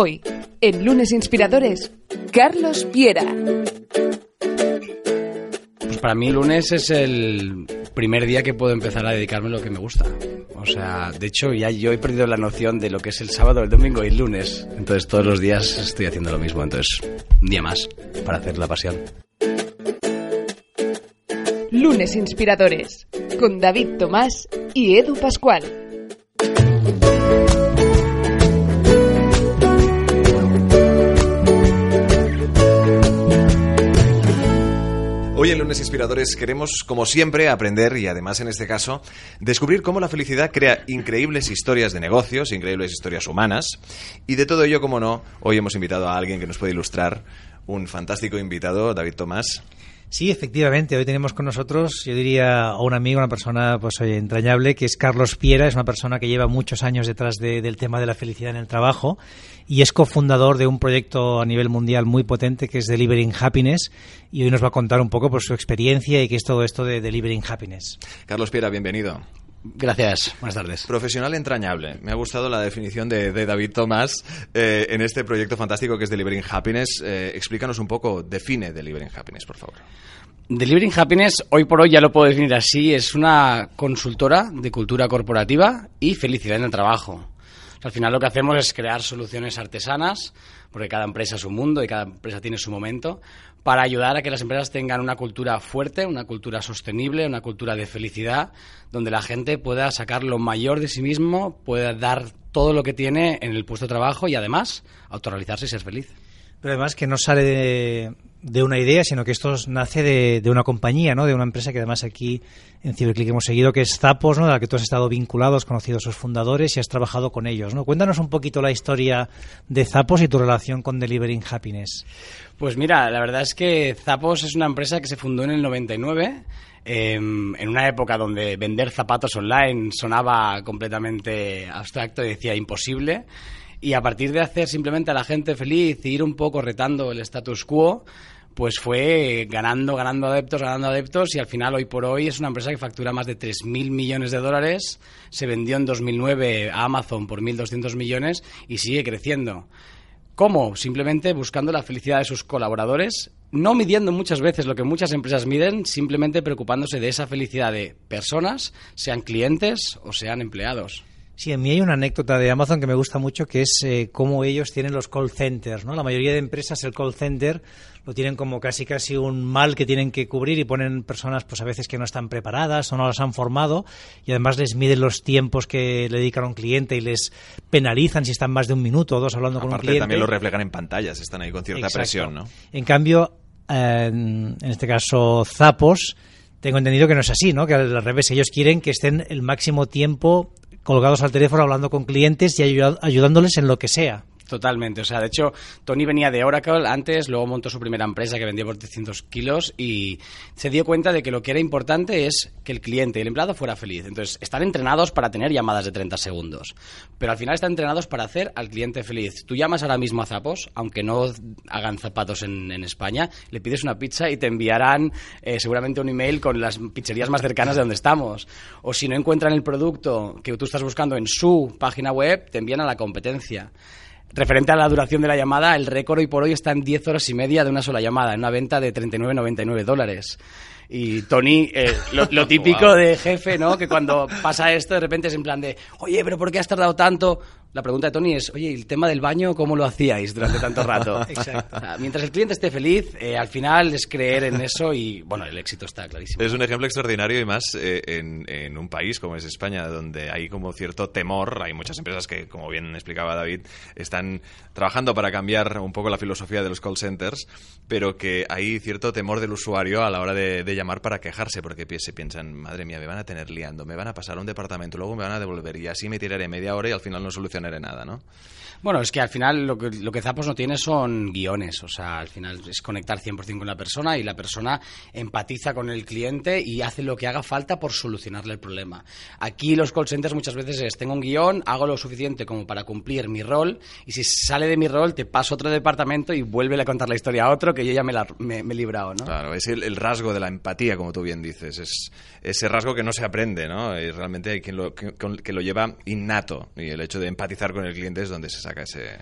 Hoy, en Lunes Inspiradores, Carlos Piera. Pues para mí lunes es el primer día que puedo empezar a dedicarme a lo que me gusta. O sea, de hecho ya yo he perdido la noción de lo que es el sábado, el domingo y el lunes. Entonces todos los días estoy haciendo lo mismo. Entonces, un día más para hacer la pasión. Lunes Inspiradores, con David Tomás y Edu Pascual. Hoy en Lunes Inspiradores queremos, como siempre, aprender y además en este caso, descubrir cómo la felicidad crea increíbles historias de negocios, increíbles historias humanas. Y de todo ello, como no, hoy hemos invitado a alguien que nos puede ilustrar, un fantástico invitado, David Tomás. Sí, efectivamente. Hoy tenemos con nosotros, yo diría, a un amigo, una persona pues entrañable, que es Carlos Piera. Es una persona que lleva muchos años detrás del tema de la felicidad en el trabajo y es cofundador de un proyecto a nivel mundial muy potente que es Delivering Happiness. Y hoy nos va a contar un poco por su experiencia y qué es todo esto de Delivering Happiness. Carlos Piera, bienvenido. Gracias, buenas tardes. Profesional entrañable. Me ha gustado la definición de, David Tomás eh, en este proyecto fantástico que es Delivering Happiness. Eh, explícanos un poco, define Delivering Happiness, por favor. Delivering Happiness, hoy por hoy ya lo puedo definir así, es una consultora de cultura corporativa y felicidad en el trabajo. Al final lo que hacemos es crear soluciones artesanas, porque cada empresa es un mundo y cada empresa tiene su momento, para ayudar a que las empresas tengan una cultura fuerte, una cultura sostenible, una cultura de felicidad, donde la gente pueda sacar lo mayor de sí mismo, pueda dar todo lo que tiene en el puesto de trabajo y además autorrealizarse y ser feliz. Pero además que no sale de, una idea, sino que esto nace de, una compañía, ¿no? de una empresa que además aquí en Ciberclick hemos seguido, que es Zapos, ¿no? de la que tú has estado vinculado, has conocido a sus fundadores y has trabajado con ellos. ¿no? Cuéntanos un poquito la historia de Zapos y tu relación con Delivering Happiness. Pues mira, la verdad es que Zapos es una empresa que se fundó en el 99. Em, en una época donde vender zapatos online sonaba completamente abstracto y decía imposible. Y a partir de hacer simplemente a la gente feliz y ir un poco retando el status quo, pues fue ganando, ganando adeptos, ganando adeptos y al final hoy por hoy es una empresa que factura más de 3.000 millones de dólares, se vendió en 2009 a Amazon por 1.200 millones y sigue creciendo. ¿Cómo? Simplemente buscando la felicidad de sus colaboradores, no midiendo muchas veces lo que muchas empresas miden, simplemente preocupándose de esa felicidad de personas, sean clientes o sean empleados. Sí, a mí hay una anécdota de Amazon que me gusta mucho, que es eh, cómo ellos tienen los call centers. ¿no? La mayoría de empresas el call center lo tienen como casi casi un mal que tienen que cubrir y ponen personas pues a veces que no están preparadas o no las han formado y además les miden los tiempos que le dedican a un cliente y les penalizan si están más de un minuto o dos hablando con un cliente. también lo reflejan en pantallas, están ahí con cierta presión, ¿no? En cambio, en este caso, Zapos tengo entendido que no es así, ¿no? Que al revés, ellos quieren que estén el máximo tiempo colgados al teléfono hablando con clientes y ayudándoles en lo que sea. Totalmente. O sea, de hecho, Tony venía de Oracle antes, luego montó su primera empresa que vendía por 300 kilos y se dio cuenta de que lo que era importante es que el cliente y el empleado fuera feliz. Entonces, están entrenados para tener llamadas de 30 segundos, pero al final están entrenados para hacer al cliente feliz. Tú llamas ahora mismo a Zapos, aunque no hagan zapatos en, España, le pides una pizza y te enviarán eh, seguramente un email con las pizzerías más cercanas de donde estamos. O si no encuentran el producto que tú estás buscando en su página web, te envían a la competencia. Referente a la duración de la llamada, el récord hoy por hoy está en 10 horas y media de una sola llamada, en una venta de 39,99 dólares. Y Tony, eh, lo, típico de jefe, ¿no? Que cuando pasa esto, de repente es en plan de, oye, pero ¿por qué has tardado tanto? La pregunta de Tony es, oye, el tema del baño, ¿cómo lo hacíais durante tanto rato? Exacto. mientras el cliente esté feliz, eh, al final es creer en eso y, bueno, el éxito está clarísimo. Es un ejemplo extraordinario y más eh, en, en, un país como es España, donde hay como cierto temor. Hay muchas empresas que, como bien explicaba David, están trabajando para cambiar un poco la filosofía de los call centers, pero que hay cierto temor del usuario a la hora de, de llamar para quejarse, porque se piensan, madre mía, me van a tener liando, me van a pasar a un departamento, luego me van a devolver y así me tiraré media hora y al final no solucionaré nada, ¿no? Bueno, es que al final lo que, lo que Zapos no tiene son guiones, o sea, al final es conectar 100% con la persona y la persona empatiza con el cliente y hace lo que haga falta por solucionarle el problema. Aquí los call centers muchas veces es, tengo un guion, hago lo suficiente como para cumplir mi rol y si sale de mi rol te paso a otro departamento y vuelve a contar la historia a otro que yo ya me, la, me, me he librado, ¿no? Claro, es el, el, rasgo de la empatía, como tú bien dices, es ese rasgo que no se aprende, ¿no? Y realmente hay quien lo, que, que lo lleva innato y el hecho de empatizar con el cliente es donde se saca ese...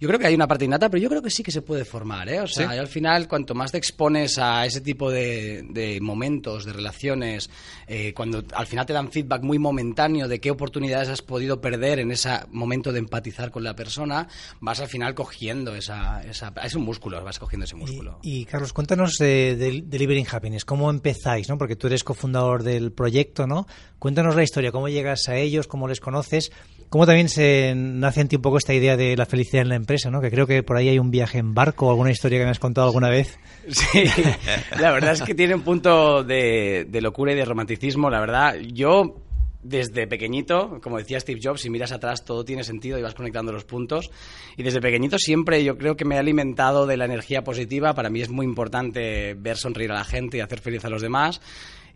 Yo creo que hay una parte innata, pero yo creo que sí que se puede formar, ¿eh? O sea, ¿Sí? al final, cuanto más te expones a ese tipo de, de momentos, de relaciones, eh, cuando al final te dan feedback muy momentáneo de qué oportunidades has podido perder en ese momento de empatizar con la persona, vas al final cogiendo esa... esa es un músculo, vas cogiendo ese músculo. Y, y Carlos, cuéntanos de, de Delivering Happiness, ¿cómo empezáis? ¿no? Porque tú eres cofundador del proyecto, ¿no? Cuéntanos la historia, cómo llegas a ellos, cómo les conoces, cómo también se nace en ti un poco esta idea de la felicidad en la empresa, ¿no? Que creo que por ahí hay un viaje en barco o alguna historia que me has contado alguna vez. Sí, la verdad es que tiene un punto de, de locura y de romanticismo. La verdad, yo desde pequeñito, como decía Steve Jobs, si miras atrás todo tiene sentido y vas conectando los puntos. Y desde pequeñito siempre yo creo que me he alimentado de la energía positiva. Para mí es muy importante ver sonreír a la gente y hacer feliz a los demás.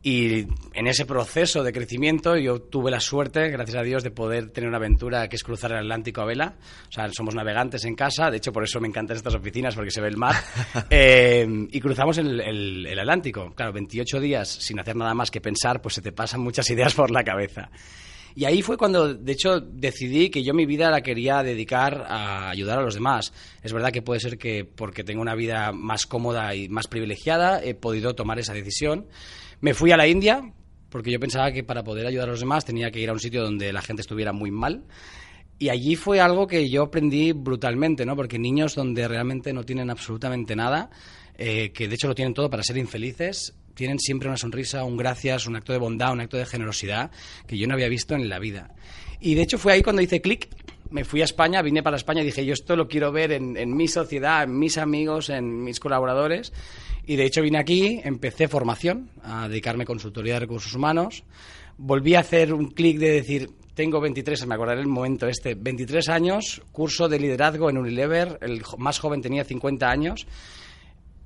Y en ese proceso de crecimiento yo tuve la suerte, gracias a Dios, de poder tener una aventura que es cruzar el Atlántico a vela. O sea, somos navegantes en casa, de hecho por eso me encantan estas oficinas, porque se ve el mar. Eh, y cruzamos el, el, el, Atlántico. Claro, 28 días sin hacer nada más que pensar, pues se te pasan muchas ideas por la cabeza. Y ahí fue cuando, de hecho, decidí que yo mi vida la quería dedicar a ayudar a los demás. Es verdad que puede ser que porque tengo una vida más cómoda y más privilegiada he podido tomar esa decisión. Me fui a la India porque yo pensaba que para poder ayudar a los demás tenía que ir a un sitio donde la gente estuviera muy mal. Y allí fue algo que yo aprendí brutalmente, ¿no? Porque niños donde realmente no tienen absolutamente nada, eh, que de hecho lo tienen todo para ser infelices, tienen siempre una sonrisa, un gracias, un acto de bondad, un acto de generosidad que yo no había visto en la vida. Y de hecho fue ahí cuando hice clic, me fui a España, vine para España y dije, yo esto lo quiero ver en, en, mi sociedad, en mis amigos, en mis colaboradores. Y de hecho vine aquí, empecé formación, a dedicarme a consultoría de recursos humanos. Volví a hacer un clic de decir, tengo 23, me acordaré el momento este, 23 años, curso de liderazgo en Unilever, el más joven tenía 50 años.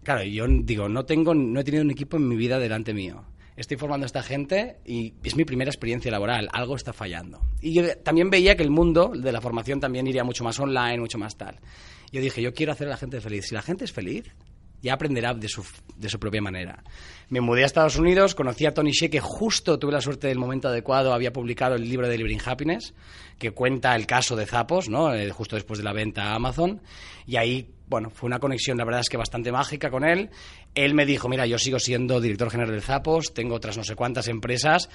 Claro, yo digo, no, tengo, no he tenido un equipo en mi vida delante mío. Estoy formando a esta gente y es mi primera experiencia laboral. Algo está fallando. Y yo también veía que el mundo de la formación también iría mucho más online, mucho más tal. Yo dije, yo quiero hacer a la gente feliz. Si la gente es feliz, ya aprenderá de su, de su propia manera. Me mudé a Estados Unidos, conocí a Tony Shea, que justo tuve la suerte del momento adecuado, había publicado el libro de Delivering Happiness, que cuenta el caso de Zapos, ¿no? Eh, justo después de la venta a Amazon, y ahí, bueno, fue una conexión, la verdad es que bastante mágica con él. Él me dijo, mira, yo sigo siendo director general de Zapos, tengo otras no sé cuántas empresas,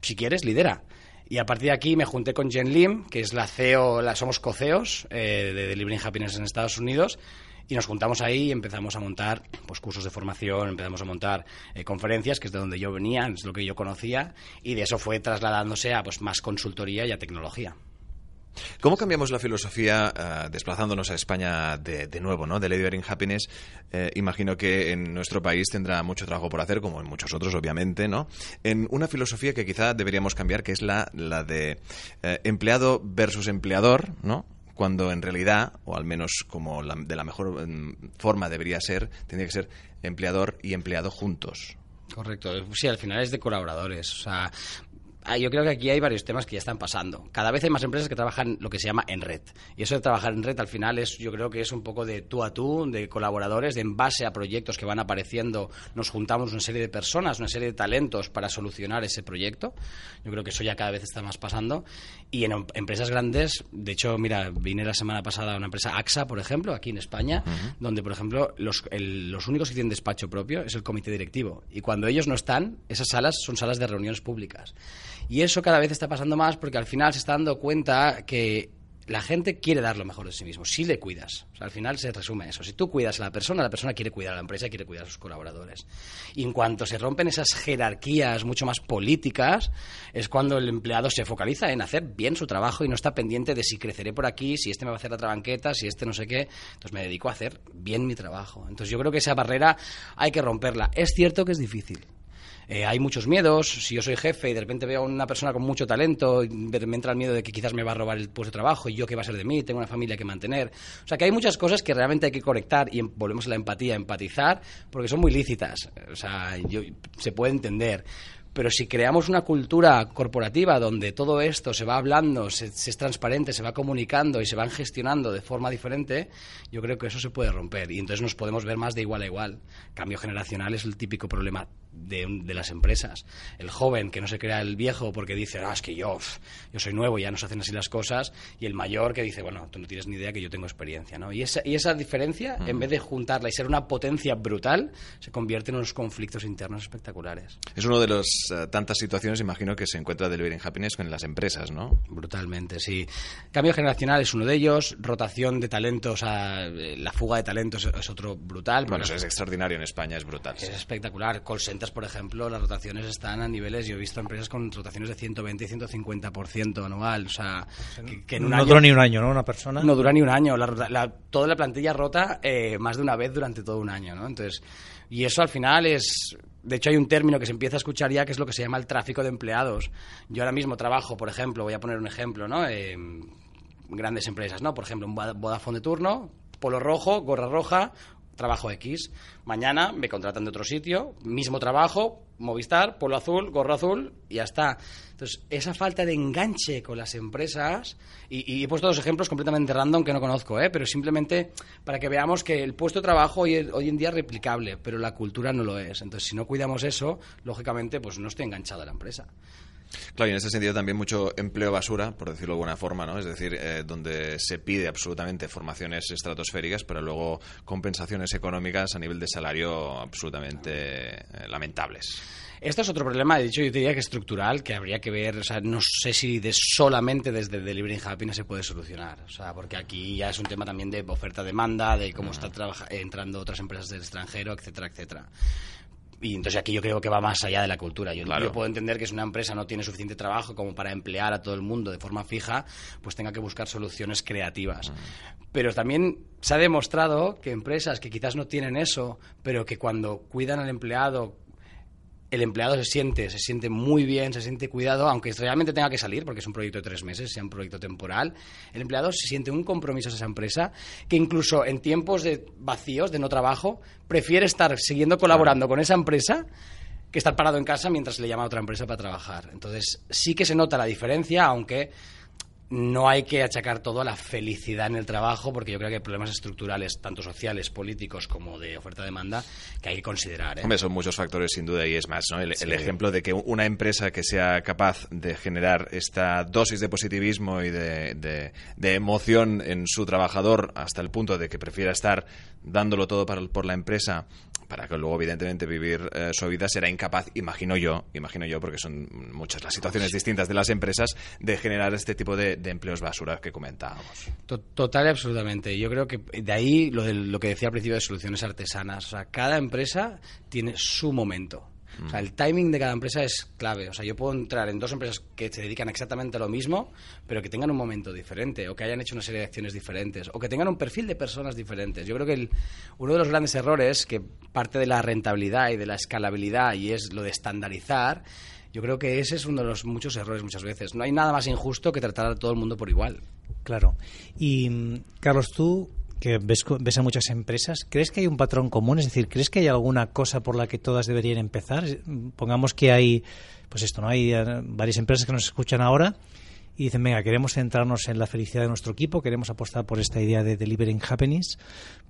si quieres, lidera. Y a partir de aquí me junté con Jen Lim, que es la CEO, la, somos co-CEOs eh, de Delivering Happiness en Estados Unidos, y nos juntamos ahí y empezamos a montar pues, cursos de formación, empezamos a montar eh, conferencias, que es de donde yo venía, es lo que yo conocía, y de eso fue trasladándose a pues, más consultoría y a tecnología. ¿Cómo cambiamos la filosofía uh, desplazándonos a España de, nuevo, ¿no? De Delivering Happiness. Eh, imagino que en nuestro país tendrá mucho trabajo por hacer, como en muchos otros, obviamente, ¿no? En una filosofía que quizá deberíamos cambiar, que es la, la de eh, empleado versus empleador, ¿no? Cuando en realidad, o al menos como la, de la mejor forma debería ser, tendría que ser empleador y empleado juntos. Correcto, sí, al final es de colaboradores. O sea, yo creo que aquí hay varios temas que ya están pasando. Cada vez hay más empresas que trabajan lo que se llama en red. Y eso de trabajar en red al final es, yo creo que es un poco de tú a tú, de colaboradores, de en base a proyectos que van apareciendo, nos juntamos una serie de personas, una serie de talentos para solucionar ese proyecto. Yo creo que eso ya cada vez está más pasando. Y en empresas grandes, de hecho, mira, vine la semana pasada a una empresa AXA, por ejemplo, aquí en España, uh -huh. donde, por ejemplo, los, el, los únicos que tienen despacho propio es el comité directivo. Y cuando ellos no están, esas salas son salas de reuniones públicas. Y eso cada vez está pasando más porque al final se está dando cuenta que la gente quiere dar lo mejor de sí mismo, si le cuidas. al final se resume eso. Si tú cuidas a la persona, la persona quiere cuidar a la empresa, quiere cuidar a sus colaboradores. Y en cuanto se rompen esas jerarquías mucho más políticas, es cuando el empleado se focaliza en hacer bien su trabajo y no está pendiente de si creceré por aquí, si este me va a hacer la otra banqueta, si este no sé qué. Entonces me dedico a hacer bien mi trabajo. Entonces yo creo que esa barrera hay que romperla. Es cierto que es difícil. Eh, hay muchos miedos. Si yo soy jefe y de repente veo a una persona con mucho talento, me entra el miedo de que quizás me va a robar el puesto de trabajo y yo qué va a ser de mí, tengo una familia que mantener. O sea que hay muchas cosas que realmente hay que conectar y em, volvemos a la empatía, empatizar, porque son muy lícitas. O sea, se puede entender. Pero si creamos una cultura corporativa donde todo esto se va hablando, se, es transparente, se va comunicando y se van gestionando de forma diferente, yo creo que eso se puede romper y entonces nos podemos ver más de igual a igual. Cambio generacional es el típico problema de, las empresas. El joven que no se crea el viejo porque dice, ah, es que yo, yo soy nuevo, y ya no se hacen así las cosas, y el mayor que dice, bueno, tú no tienes ni idea que yo tengo experiencia. ¿no? Y, esa, y esa diferencia, en vez de juntarla y ser una potencia brutal, se convierte en unos conflictos internos espectaculares. Es una de las eh, tantas situaciones, imagino, que se encuentra Delivering Happiness con las empresas, ¿no? Brutalmente, sí. Cambio generacional es uno de ellos, rotación de talentos, eh, la fuga de talentos es otro brutal. Bueno, eso es extraordinario en España, es brutal. Es espectacular. Call por ejemplo, las rotaciones están a niveles, yo he visto empresas con rotaciones de 120 y 150% anual, o sea, que, en un no dura ni un año, ¿no? Una persona. No dura ni un año, toda la plantilla rota eh, más de una vez durante todo un año, ¿no? Entonces, y eso al final es, de hecho, hay un término que se empieza a escuchar ya que es lo que se llama el tráfico de empleados. Yo ahora mismo trabajo, por ejemplo, voy a poner un ejemplo, ¿no? Eh, grandes empresas, ¿no? Por ejemplo, un Vodafone de turno, polo rojo, gorra roja, trabajo X. Mañana me contratan de otro sitio, mismo trabajo, Movistar, polo azul, gorro azul y ya está. Entonces, esa falta de enganche con las empresas, y, he puesto dos ejemplos completamente random que no conozco, ¿eh? pero simplemente para que veamos que el puesto de trabajo hoy, hoy en día es replicable, pero la cultura no lo es. Entonces, si no cuidamos eso, lógicamente, pues no estoy enganchado a la empresa. Claro, y en ese sentido también mucho empleo basura, por decirlo de alguna forma, ¿no? Es decir, eh, donde se pide absolutamente formaciones estratosféricas, pero luego compensaciones económicas a nivel de salario absolutamente eh, lamentables. Esto es otro problema, de hecho, yo diría que estructural, que habría que ver, o sea, no sé si de solamente desde Delivering Happiness se puede solucionar, o sea, porque aquí ya es un tema también de oferta-demanda, de cómo están entrando otras empresas del extranjero, etcétera, etcétera. Y entonces aquí yo creo que va más allá de la cultura. Yo, puedo entender que si una empresa no tiene suficiente trabajo como para emplear a todo el mundo de forma fija, pues tenga que buscar soluciones creativas. Pero también se ha demostrado que empresas que quizás no tienen eso, pero que cuando cuidan al empleado, el empleado se siente, se siente muy bien, se siente cuidado, aunque realmente tenga que salir, porque es un proyecto de tres meses, sea un proyecto temporal, el empleado se siente un compromiso a esa empresa, que incluso en tiempos de vacíos, de no trabajo, prefiere estar siguiendo colaborando con esa empresa que estar parado en casa mientras le llama a otra empresa para trabajar. Entonces, sí que se nota la diferencia, aunque no hay que achacar todo a la felicidad en el trabajo, porque yo creo que hay problemas estructurales, tanto sociales, políticos, como de oferta-demanda, que hay que considerar. ¿eh? Hombre, son muchos factores, sin duda, y es más, ¿no? El, ejemplo de que una empresa que sea capaz de generar esta dosis de positivismo y de, emoción en su trabajador hasta el punto de que prefiera estar dándolo todo por la empresa para que luego evidentemente vivir eh, su vida será incapaz, imagino yo, imagino yo porque son muchas las situaciones distintas de las empresas de generar este tipo de, empleos basura que comentábamos. Total y absolutamente. Yo creo que de ahí lo, de, lo que decía al principio de soluciones artesanas. O sea, cada empresa tiene su momento. O sea, el timing de cada empresa es clave. O sea, yo puedo entrar en dos empresas que se dedican exactamente a lo mismo, pero que tengan un momento diferente, o que hayan hecho una serie de acciones diferentes, o que tengan un perfil de personas diferentes. Yo creo que uno de los grandes errores, que parte de la rentabilidad y de la escalabilidad, y es lo de estandarizar, yo creo que ese es uno de los muchos errores muchas veces. No hay nada más injusto que tratar a todo el mundo por igual. Claro. Y, mm, Carlos, tú que ves, ves, a muchas empresas, ¿crees que hay un patrón común? Es decir, ¿crees que hay alguna cosa por la que todas deberían empezar? Pongamos que hay, pues esto, ¿no? Hay eh, varias empresas que nos escuchan ahora y dicen, venga, queremos centrarnos en la felicidad de nuestro equipo, queremos apostar por esta idea de delivering happiness.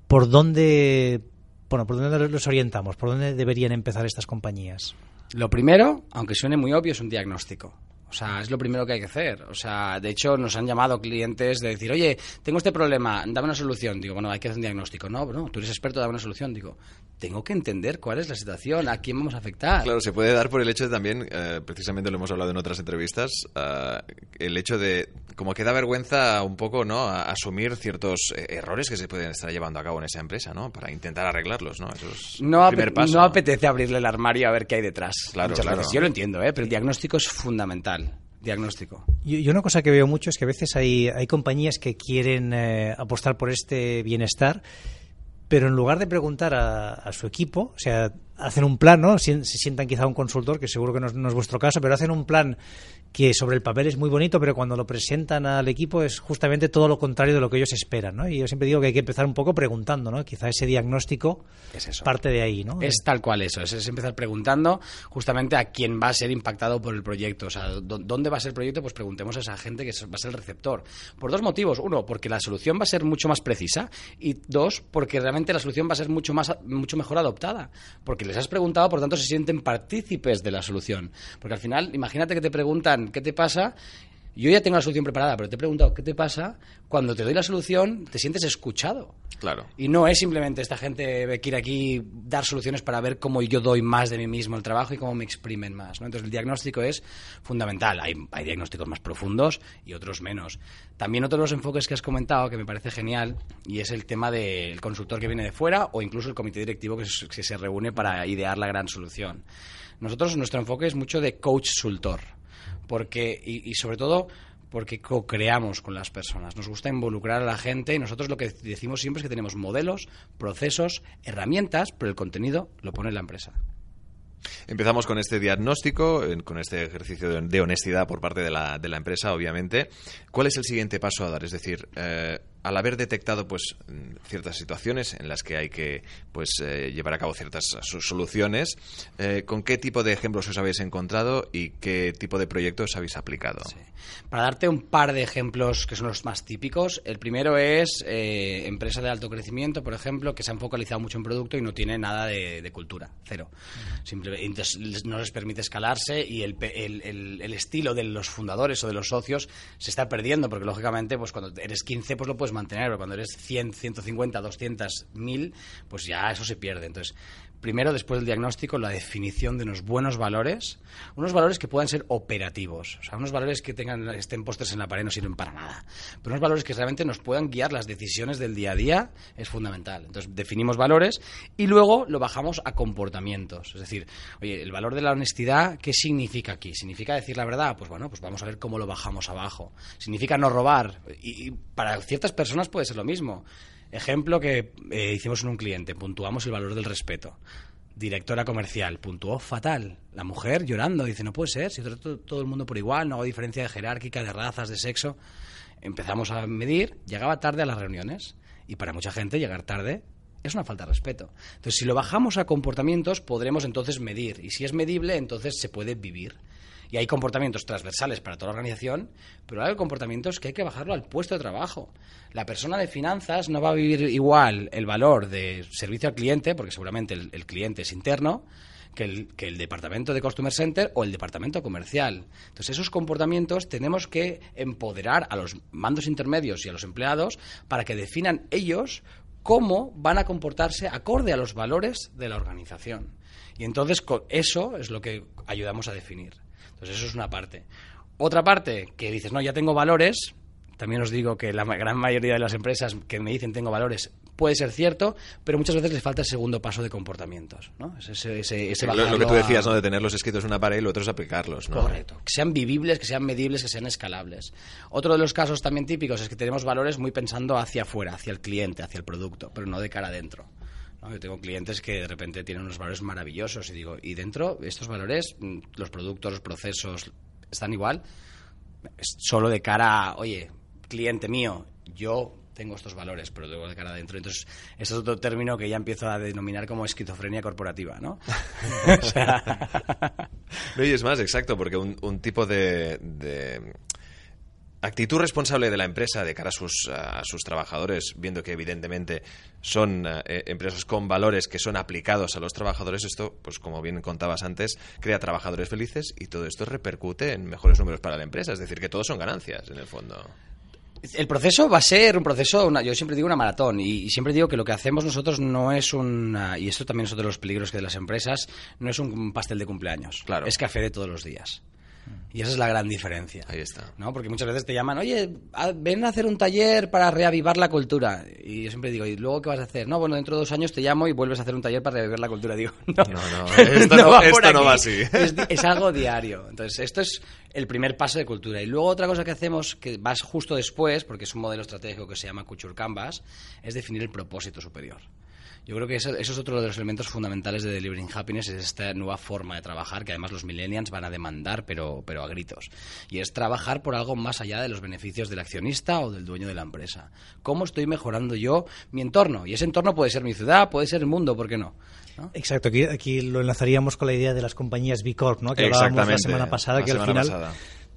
¿Por dónde, bueno, por dónde los orientamos? ¿Por dónde deberían empezar estas compañías? Lo primero, aunque suene muy obvio, es un diagnóstico. O sea, es lo primero que hay que hacer. O sea, de hecho, nos han llamado clientes de decir, oye, tengo este problema, dame una solución. Digo, bueno, hay que hacer un diagnóstico. No, no, tú eres experto, dame una solución. Digo, tengo que entender cuál es la situación, a quién vamos a afectar. Claro, se puede dar por el hecho de también, eh, precisamente lo hemos hablado en otras entrevistas, eh, el hecho de, como que da vergüenza un poco, ¿no? A- asumir ciertos eh, errores que se pueden estar llevando a cabo en esa empresa, ¿no? Para intentar arreglarlos, ¿no? Eso es No, el primer paso. no apetece abrirle el armario a ver qué hay detrás. Claro, Muchas claro. veces. Yo lo entiendo, ¿eh? pero el diagnóstico es fundamental. Diagnóstico. Yo, yo una cosa que veo mucho es que a veces hay, hay compañías que quieren eh, apostar por este bienestar, pero en lugar de preguntar a, su equipo, o sea, hacen un plan, ¿no? Se sientan quizá un consultor, que seguro que no es vuestro caso, pero hacen un plan que sobre el papel es muy bonito, pero cuando lo presentan al equipo es justamente todo lo contrario de lo que ellos esperan, ¿no? Y yo siempre digo que hay que empezar un poco preguntando, ¿no? Quizá ese diagnóstico Es eso. parte de ahí, ¿no? Es tal cual eso, es, empezar preguntando justamente a quién va a ser impactado por el proyecto. O sea, dó- ¿dónde va a ser el proyecto? Pues preguntemos a esa gente que va a ser el receptor. Por dos motivos. Uno, porque la solución va a ser mucho más precisa. Y dos, porque realmente la solución va a ser mucho, más, mucho mejor adoptada. Porque les has preguntado, por tanto, se sienten partícipes de la solución. Porque al final, imagínate que te preguntan qué te pasa. Yo ya tengo la solución preparada, pero te he preguntado qué te pasa. Cuando te doy la solución, te sientes escuchado. Claro. Y no es simplemente esta gente que quiere aquí dar soluciones para ver cómo yo doy más de mí mismo el trabajo y cómo me exprimen más. ¿no? Entonces el diagnóstico es fundamental. Hay, hay diagnósticos más profundos y otros menos. También otro de los enfoques que has comentado que me parece genial y es el tema del consultor que viene de fuera o incluso el comité directivo que, se- que se reúne para idear la gran solución. Nosotros nuestro enfoque es mucho de coach-sultor porque y, sobre todo porque co-creamos con las personas. Nos gusta involucrar a la gente y nosotros lo que decimos siempre es que tenemos modelos, procesos, herramientas, pero el contenido lo pone la empresa. Empezamos con este diagnóstico, con este ejercicio de, de honestidad por parte de la, de la empresa, obviamente. ¿Cuál es el siguiente paso a dar? Es decir, eh, al haber detectado pues mm, ciertas situaciones en las que hay que pues eh, llevar a cabo ciertas so- soluciones, eh, ¿con qué tipo de ejemplos os habéis encontrado y qué tipo de proyectos habéis aplicado? Para darte un par de ejemplos que son los más típicos, el primero es eh, empresa de alto crecimiento, por ejemplo, que se han focalizado mucho en producto y no tiene nada de, de cultura, cero. Simplemente, entonces no les permite escalarse y el, pe- el- el- el estilo de los fundadores o de los socios se está perdiendo, porque lógicamente pues cuando eres 15 pues lo puedes mantener, pero cuando eres 100, 150, 200, 1000, pues ya eso se pierde. Entonces, primero, después del diagnóstico, la definición de unos buenos valores, unos valores que puedan ser operativos, o sea, unos valores que tengan estén postres en la pared no sirven para nada, pero unos valores que realmente nos puedan guiar las decisiones del día a día es fundamental. Entonces, definimos valores y luego lo bajamos a comportamientos, es decir, oye, el valor de la honestidad, ¿qué significa aquí? ¿Significa decir la verdad? Pues bueno, pues vamos a ver cómo lo bajamos abajo. ¿Significa no robar? Y, y para ciertas personas puede ser lo mismo. Ejemplo que eh, hicimos en un cliente, puntuamos el valor del respeto. Directora comercial, puntuó fatal. La mujer llorando, dice, no puede ser, si trato todo el mundo por igual, no hago diferencia de jerárquica, de razas, de sexo. Empezamos a medir, llegaba tarde a las reuniones. Y para mucha gente llegar tarde es una falta de respeto. Entonces, si lo bajamos a comportamientos, podremos entonces medir. Y si es medible, entonces se puede vivir. Y hay comportamientos transversales para toda la organización, pero hay comportamientos que hay que bajarlo al puesto de trabajo. La persona de finanzas no va a vivir igual el valor de servicio al cliente, porque seguramente el, cliente es interno, que el, que el departamento de Customer Center o el departamento comercial. Entonces, esos comportamientos tenemos que empoderar a los mandos intermedios y a los empleados para que definan ellos cómo van a comportarse acorde a los valores de la organización. Y entonces eso es lo que ayudamos a definir. Entonces eso es una parte. Otra parte que dices, no, ya tengo valores, también os digo que la gran mayoría de las empresas que me dicen tengo valores puede ser cierto, pero muchas veces les falta el segundo paso de comportamientos. ¿no? Es Ese, ese, ese Lo, lo que tú a- decías, ¿no? De tenerlos escritos en una pared y lo otro es aplicarlos, ¿no? Correcto. Que sean vivibles, que sean medibles, que sean escalables. Otro de los casos también típicos es que tenemos valores muy pensando hacia afuera, hacia el cliente, hacia el producto, pero no de cara adentro. Yo tengo clientes que de repente tienen unos valores maravillosos y digo, ¿y dentro estos valores, mm, los productos, los procesos, están igual? Solo de cara oye, cliente mío, yo tengo estos valores, pero luego de cara adentro. Entonces, ese es otro término que ya empiezo a denominar como esquizofrenia corporativa, ¿no? Sea, No, y es más, exacto, porque un, tipo de- actitud responsable de la empresa de cara a sus, a sus trabajadores, viendo que evidentemente son eh, empresas con valores que son aplicados a los trabajadores, esto, pues como bien contabas antes, crea trabajadores felices y todo esto repercute en mejores números para la empresa. Es decir, que todos son ganancias en el fondo. El proceso va a ser un proceso, yo siempre digo una maratón y, siempre digo que lo que hacemos nosotros no es un, y esto también es otro de los peligros que de las empresas, no es un pastel de cumpleaños, claro. es café de todos los días. Y esa es la gran diferencia. Ahí está. ¿no? Porque muchas veces te llaman, oye, ven a hacer un taller para reavivar la cultura. Y yo siempre digo, ¿y luego qué vas a hacer? No, bueno, dentro de dos años te llamo y vuelves a hacer un taller para reavivar la cultura. Digo, no, no, no esto no, va, esto no va así. Es, es, algo diario. Entonces, esto es el primer paso de cultura. Y luego otra cosa que hacemos, que vas justo después, porque es un modelo estratégico que se llama Culture Canvas, es definir el propósito superior. Yo creo que eso, es otro de los elementos fundamentales de Delivering Happiness, es esta nueva forma de trabajar que además los millennials van a demandar, pero, pero a gritos. Y es trabajar por algo más allá de los beneficios del accionista o del dueño de la empresa. ¿Cómo estoy mejorando yo mi entorno? Y ese entorno puede ser mi ciudad, puede ser el mundo, ¿por qué no? Exacto, aquí, lo enlazaríamos con la idea de las compañías B Corp, ¿no? que hablábamos la semana pasada, que al final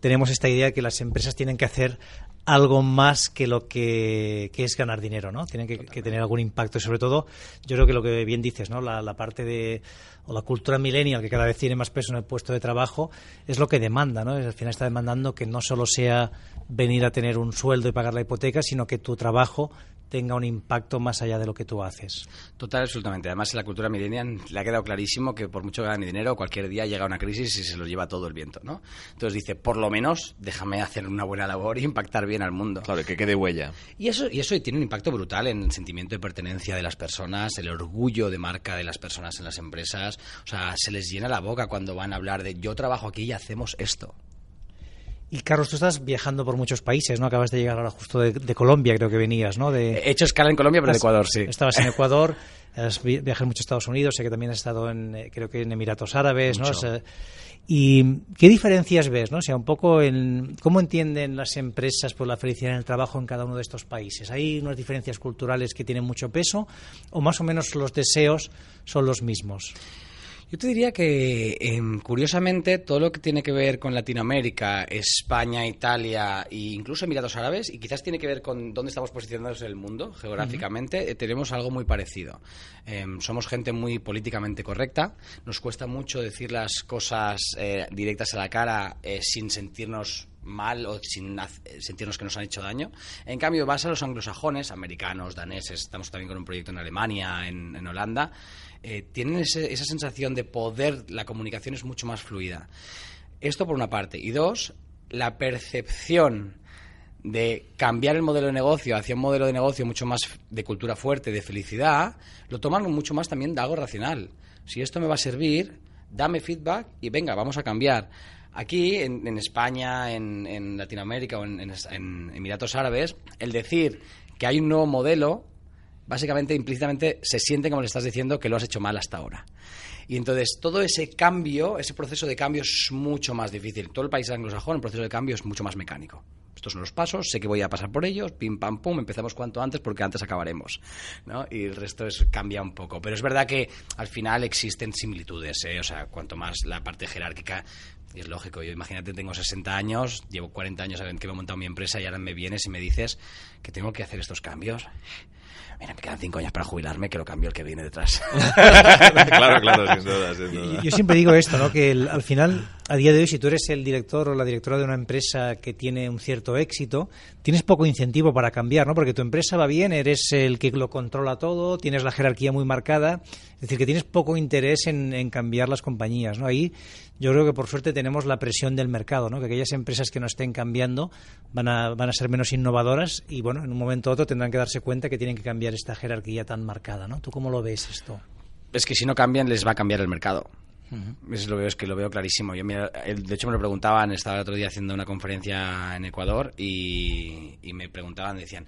tenemos esta idea de que las empresas tienen que hacer algo más que lo que, es ganar dinero, ¿no? Tienen que, tener algún impacto y sobre todo, yo creo que lo que bien dices, ¿no? La, parte de o la cultura millennial que cada vez tiene más peso en el puesto de trabajo es lo que demanda, ¿no? Al final está demandando que no solo sea venir a tener un sueldo y pagar la hipoteca, sino que tu trabajo tenga un impacto más allá de lo que tú haces. Total, absolutamente. Además, en la cultura millennial le ha quedado clarísimo que por mucho que gane dinero, cualquier día llega una crisis y se lo lleva todo el viento, ¿no? Entonces dice, por lo menos déjame hacer una buena labor y impactar bien al mundo. Claro, que quede huella. Y eso, y eso tiene un impacto brutal en el sentimiento de pertenencia de las personas, el orgullo de marca de las personas en las empresas. O sea, se les llena la boca cuando van a hablar de yo trabajo aquí y hacemos esto. Y Carlos, tú estás viajando por muchos países, ¿no? Acabas de llegar ahora justo de, Colombia, creo que venías, ¿no? De... He hecho escala en Colombia, pero en Ecuador, sí. Estabas en Ecuador, has viajado mucho a Estados Unidos, sé que también has estado en, eh, creo que en Emiratos Árabes, ¿no? ¿Y qué diferencias ves, no? O sea, un poco en cómo entienden las empresas por la felicidad en el trabajo en cada uno de estos países. ¿Hay unas diferencias culturales que tienen mucho peso o más o menos los deseos son los mismos? Yo te diría que, em, curiosamente, todo lo que tiene que ver con Latinoamérica, España, Italia e incluso Emiratos Árabes, y quizás tiene que ver con dónde estamos posicionados en el mundo geográficamente, eh, tenemos algo muy parecido. Em, somos gente muy políticamente correcta, nos cuesta mucho decir las cosas eh, directas a la cara eh, sin sentirnos mal o sin sentirnos que nos han hecho daño. En cambio, vas a los anglosajones, americanos, daneses, estamos también con un proyecto en Alemania, en Holanda, eh, tienen esa sensación de poder, la comunicación es mucho más fluida. Esto por una parte. Y dos, la percepción de cambiar el modelo de negocio hacia un modelo de negocio mucho más de cultura fuerte, de felicidad, lo toman mucho más también de algo racional. Si esto me va a servir, dame feedback y venga, vamos a cambiar. Aquí, en, España, en, Latinoamérica o en, en Emiratos Árabes, el decir que hay un nuevo modelo básicamente implícitamente se siente como le estás diciendo que lo has hecho mal hasta ahora. Y entonces todo ese cambio, ese proceso de cambio es mucho más difícil. Todo el país anglosajón, el proceso de cambio es mucho más mecánico. Estos son los pasos, sé que voy a pasar por ellos, pim pam pum, empezamos cuanto antes porque antes acabaremos, ¿no? Y el resto es, cambia un poco. Pero es verdad que al final existen similitudes, ¿eh? O sea, cuanto más la parte jerárquica, y es lógico, yo imagínate, tengo 60 años, llevo 40 años en que me he montado mi empresa y ahora me vienes y me dices que tengo que hacer estos cambios mira, me quedan cinco años para jubilarme, que lo cambio el que viene detrás. claro, claro, sin duda, sin duda. Yo, siempre digo esto, ¿no? Que al final, a día de hoy, si tú eres el director o la directora de una empresa que tiene un cierto éxito, tienes poco incentivo para cambiar, ¿no? Porque tu empresa va bien, eres el que lo controla todo, tienes la jerarquía muy marcada, es decir, que tienes poco interés en, cambiar las compañías, ¿no? Ahí yo creo que por suerte tenemos la presión del mercado, ¿no? que aquellas empresas que no estén cambiando van a, van a ser menos innovadoras y bueno, en un momento u otro tendrán que darse cuenta que tienen que cambiar esta jerarquía tan marcada. ¿no? ¿Tú cómo lo ves esto? Es que si no cambian les va a cambiar el mercado. Eso lo veo, es que lo veo clarísimo. Yo, de hecho, me lo preguntaban, estaba el otro día haciendo una conferencia en Ecuador y, y me preguntaban, decían,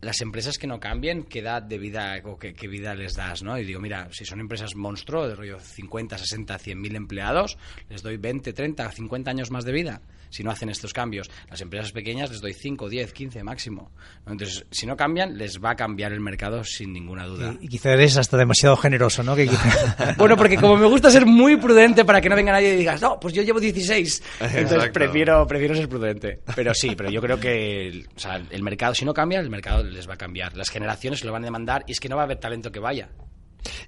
las empresas que no cambien, ¿qué edad de vida o qué, qué vida les das? ¿no? Y digo, mira, si son empresas monstruo, de rollo 50, 60, 100 mil empleados, les doy 20, 30, 50 años más de vida si no hacen estos cambios. Las empresas pequeñas les doy 5, 10, 15 máximo. Entonces, si no cambian, les va a cambiar el mercado sin ninguna duda. Y, y quizá eres hasta demasiado generoso, ¿no? Que Bueno, porque como me gusta ser muy prudente para que no venga nadie y digas, no, pues yo llevo 16. Entonces Exacto. prefiero, prefiero ser prudente. Pero sí, pero yo creo que el, o sea, el mercado, si no cambia, el mercado les va a cambiar. Las generaciones lo van a demandar y es que no va a haber talento que vaya.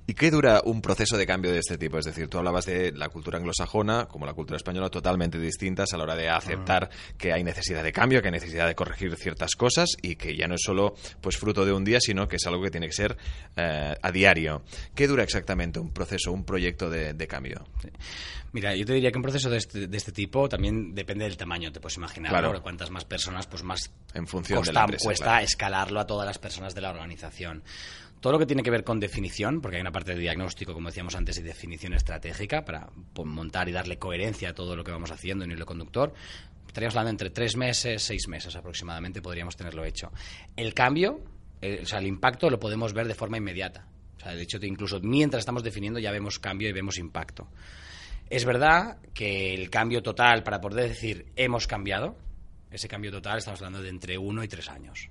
¿Y qué dura un proceso de cambio de este tipo? Es decir, tú hablabas de la cultura anglosajona, como la cultura española, totalmente distintas a la hora de aceptar que hay necesidad de cambio, que hay necesidad de corregir ciertas cosas y que ya no es solo pues fruto de un día, sino que es algo que tiene que ser eh, a diario. ¿Qué dura exactamente un proceso, un proyecto de, de cambio? Mira, yo te diría que un proceso de este, de este tipo también depende del tamaño, te puedes imaginar. Claro. ¿no? Cuantas más personas, pues más En función costa- de la empresa, cuesta claro. escalarlo a todas las personas de la organización. Todo lo que tiene que ver con definición, porque hay una parte de diagnóstico, como decíamos antes, y definición estratégica para pues, montar y darle coherencia a todo lo que vamos haciendo en hilo conductor, estaríamos hablando entre tres meses, seis meses aproximadamente, podríamos tenerlo hecho. El cambio, eh, o sea, el impacto lo podemos ver de forma inmediata. O sea, de hecho, incluso mientras estamos definiendo ya vemos cambio y vemos impacto. Es verdad que el cambio total, para poder decir hemos cambiado, ese cambio total estamos hablando de entre uno y tres años.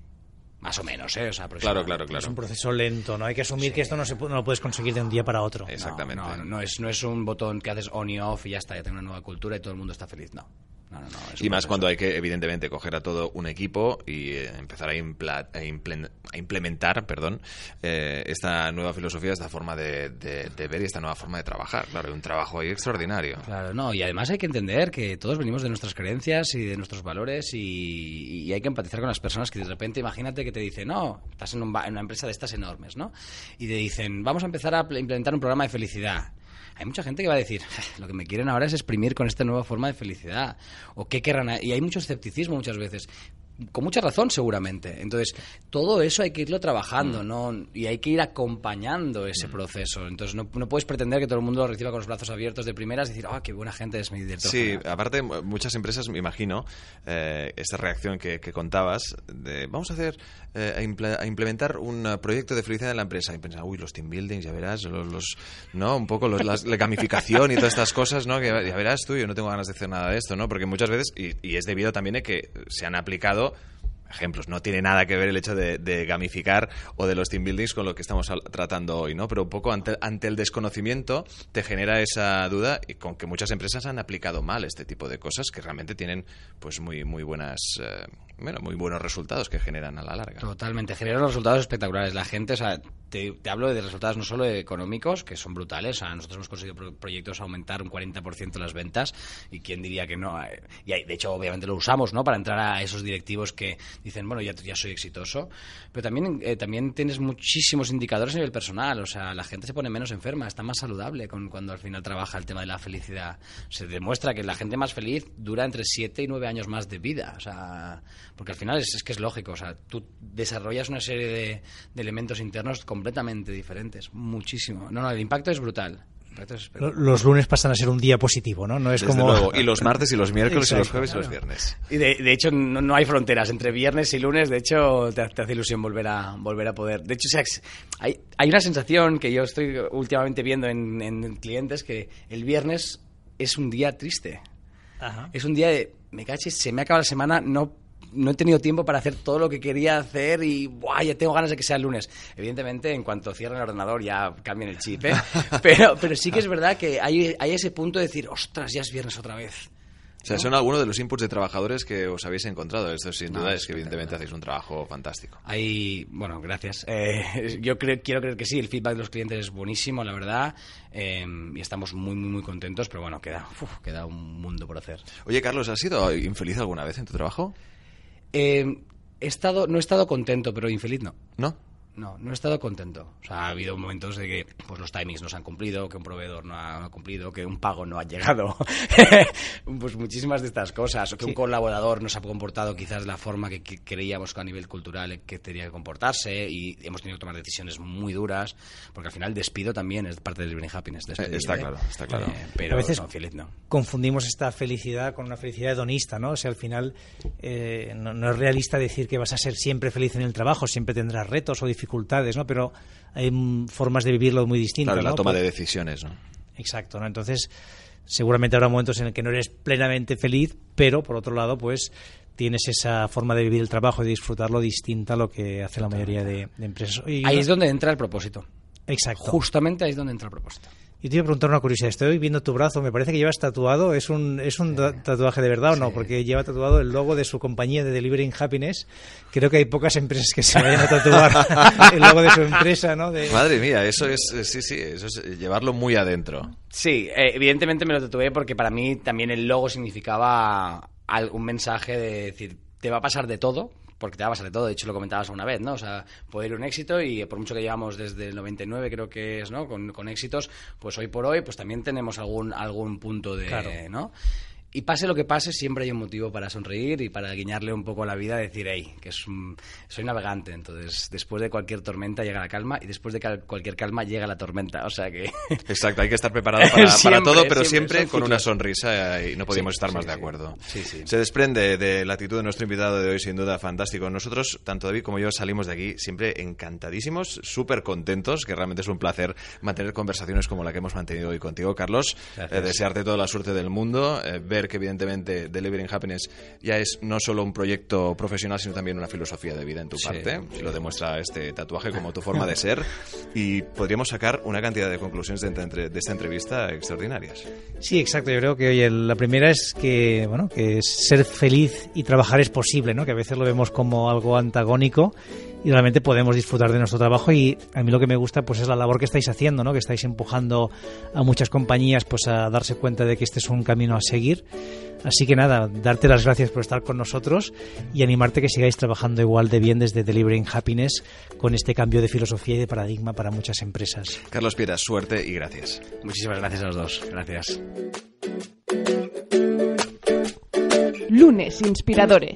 Más o menos, ¿eh? O sea, Claro, claro, aproximadamente. Es un claro. proceso lento, ¿no? Hay que asumir que esto no, se no lo puedes conseguir de un día para otro. Exactamente. No, no, no es, no es un botón que haces on y off y ya está, ya tengo una nueva cultura y todo el mundo está feliz. No. No, no, no, Y más cuando hay que, evidentemente, coger a todo un equipo y eh, empezar a, impla- a implementar perdón, eh, esta nueva filosofía, esta forma de, de- de ver y esta nueva forma de trabajar. Claro, un trabajo ahí extraordinario. Claro, no, y además hay que entender que todos venimos de nuestras creencias y de nuestros valores y, y hay que empatizar con las personas que de repente, imagínate que te dicen, no, estás en, un ba- en una empresa de estas enormes, ¿no? Y te dicen, vamos a empezar a pl- implementar un programa de felicidad. Hay mucha gente que va a decir, lo que me quieren ahora es exprimir con esta nueva forma de felicidad. O qué querrán. a-". Y hay mucho escepticismo muchas veces. Con mucha razón, seguramente. Entonces, todo eso hay que irlo trabajando, ¿no? Y hay que ir acompañando ese proceso. Entonces, no, no puedes pretender que todo el mundo lo reciba con los brazos abiertos de primeras y decir, ah, qué buena gente es mi director. Sí, general". aparte muchas empresas, me imagino, eh, esta reacción que, que contabas, de vamos a hacer, eh, a, imple- a implementar un proyecto de felicidad en la empresa. Y pensar, uy, los team buildings, ya verás, los, los- ¿no? Un poco los- las- la gamificación y todas estas cosas, ¿no? Que ya verás tú, yo no tengo ganas de hacer nada de esto, ¿no? Porque muchas veces, y, y es debido también a que se han aplicado ejemplos. No tiene nada que ver el hecho de, gamificar o de los team buildings con lo que estamos tratando hoy, ¿no? Pero un poco ante, ante el desconocimiento te genera esa duda y con que muchas empresas han aplicado mal este tipo de cosas que realmente tienen pues muy muy buenas eh, bueno, muy buenos resultados que generan a la larga. Totalmente, generan resultados espectaculares. La gente, o sea, te, hablo de resultados no solo económicos, que son brutales, o nosotros hemos conseguido pro- proyectos aumentar un 40% las ventas, y quién diría que no. Eh, Y de hecho, obviamente lo usamos, ¿no? Para entrar a esos directivos que dicen, bueno, ya, ya soy exitoso. Pero también, eh, también tienes muchísimos indicadores a nivel personal, o sea, la gente se pone menos enferma, está más saludable con, cuando al final trabaja el tema de la felicidad. Se demuestra que la gente más feliz dura entre 7 y 9 años más de vida, o sea, porque al final es, que es lógico, o sea, tú desarrollas una serie de, de elementos internos completamente diferentes, muchísimo. No, no, el impacto es brutal. Los lunes pasan a ser un día positivo, ¿no? No es Desde como... luego. Y los martes y los miércoles y los jueves y los viernes. Y de, de hecho no, no hay fronteras entre viernes y lunes, de hecho te, te hace ilusión volver a volver a poder. De hecho o sea, hay, hay una sensación que yo estoy últimamente viendo en, en clientes que el viernes es un día triste. Ajá. Es un día de, me caches, se me acaba la semana, no, no he tenido tiempo para hacer todo lo que quería hacer y ¡buah! ya tengo ganas de que sea el lunes. Evidentemente, en cuanto cierren el ordenador ya cambian el chip, ¿eh? pero, pero sí que es verdad que hay, hay ese punto de decir, ostras, ya es viernes otra vez. O sea, son algunos de los inputs de trabajadores que os habéis encontrado. Esto sin duda es es que evidentemente hacéis un trabajo fantástico. Hay, bueno, gracias. Eh, yo creo, quiero creer que sí, el feedback de los clientes es buenísimo, la verdad, eh, y estamos muy, muy, muy contentos, pero bueno, queda, uf, queda un mundo por hacer. Oye, Carlos, ¿has sido infeliz alguna vez en tu trabajo? Eh, he estado, no he estado contento, pero infeliz no. ¿No? No, no he estado contento. O sea, ha habido momentos de que pues, los timings no se han cumplido, que un proveedor no ha, no ha cumplido, que un pago no ha llegado. pues muchísimas de estas cosas. O que un colaborador no se ha comportado quizás de la forma que, que creíamos que a nivel cultural que tenía que comportarse y hemos tenido que tomar decisiones muy duras, porque al final despido también es parte del Living Happiness. despedir, está ¿eh? claro, está claro. Eh, pero A veces no, feliz no. confundimos esta felicidad con una felicidad hedonista, ¿no? O sea, al final eh, no, no es realista decir que vas a ser siempre feliz en el trabajo, siempre tendrás retos o dificultades, ¿no? Pero hay formas de vivirlo muy distintas, Claro, la ¿no? toma de decisiones, ¿no? Exacto, ¿no? Entonces, seguramente habrá momentos en el que no eres plenamente feliz, pero por otro lado, pues tienes esa forma de vivir el trabajo y disfrutarlo distinta a lo que hace la mayoría de, de empresas. Y Ahí es donde entra el propósito. Exacto. Justamente ahí es donde entra el propósito. Y te iba a preguntar una curiosidad. Estoy viendo tu brazo. Me parece que llevas tatuado. ¿Es un, es un ta- tatuaje de verdad o no? Porque lleva tatuado el logo de su compañía de Delivering Happiness. Creo que hay pocas empresas que se vayan a tatuar el logo de su empresa, ¿no? De- Madre mía, eso es, eh, sí, sí, eso es eh, llevarlo muy adentro. Sí, eh, evidentemente me lo tatué porque para mí también el logo significaba algún mensaje de decir, te va a pasar de todo, porque te va a pasar de todo, de hecho lo comentabas una vez, ¿no? O sea, puede ir un éxito y por mucho que llevamos desde el 99 creo que es, ¿no? Con, con éxitos, pues hoy por hoy pues también tenemos algún, algún punto de, Claro. ¿no? Y pase lo que pase, siempre hay un motivo para sonreír y para guiñarle un poco a la vida, decir, hey, que es un- soy navegante, entonces después de cualquier tormenta llega la calma y después de cal- cualquier calma llega la tormenta, o sea que... Exacto, hay que estar preparado para, todo, pero siempre, con una sonrisa eh, y no podíamos Sí, estar sí, más de acuerdo. Sí, sí. Se desprende de la actitud de nuestro invitado de hoy, sin duda, fantástico. Nosotros, tanto David como yo, salimos de aquí siempre encantadísimos, súper contentos, que realmente es un placer mantener conversaciones como la que hemos mantenido hoy contigo, Carlos. Eh, desearte toda la suerte del mundo, eh, ver que evidentemente Delivering Happiness ya es no solo un proyecto profesional, sino también una filosofía de vida en tu Sí. parte. Y lo demuestra este tatuaje como tu forma de ser. Y podríamos sacar una cantidad de conclusiones de, entre- de esta entrevista extraordinarias. Sí, exacto. Yo creo que oye, la primera es que bueno, que ser feliz y trabajar es posible, ¿no? Que a veces lo vemos como algo antagónico y realmente podemos disfrutar de nuestro trabajo y a mí lo que me gusta pues es la labor que estáis haciendo, ¿no? Que estáis empujando a muchas compañías pues a darse cuenta de que este es un camino a seguir. Así que nada, darte las gracias por estar con nosotros y animarte que sigáis trabajando igual de bien desde Delivering Happiness con este cambio de filosofía y de paradigma para muchas empresas. Carlos Piedras, suerte y gracias. Muchísimas gracias a los dos. Gracias. Lunes Inspiradores.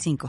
55.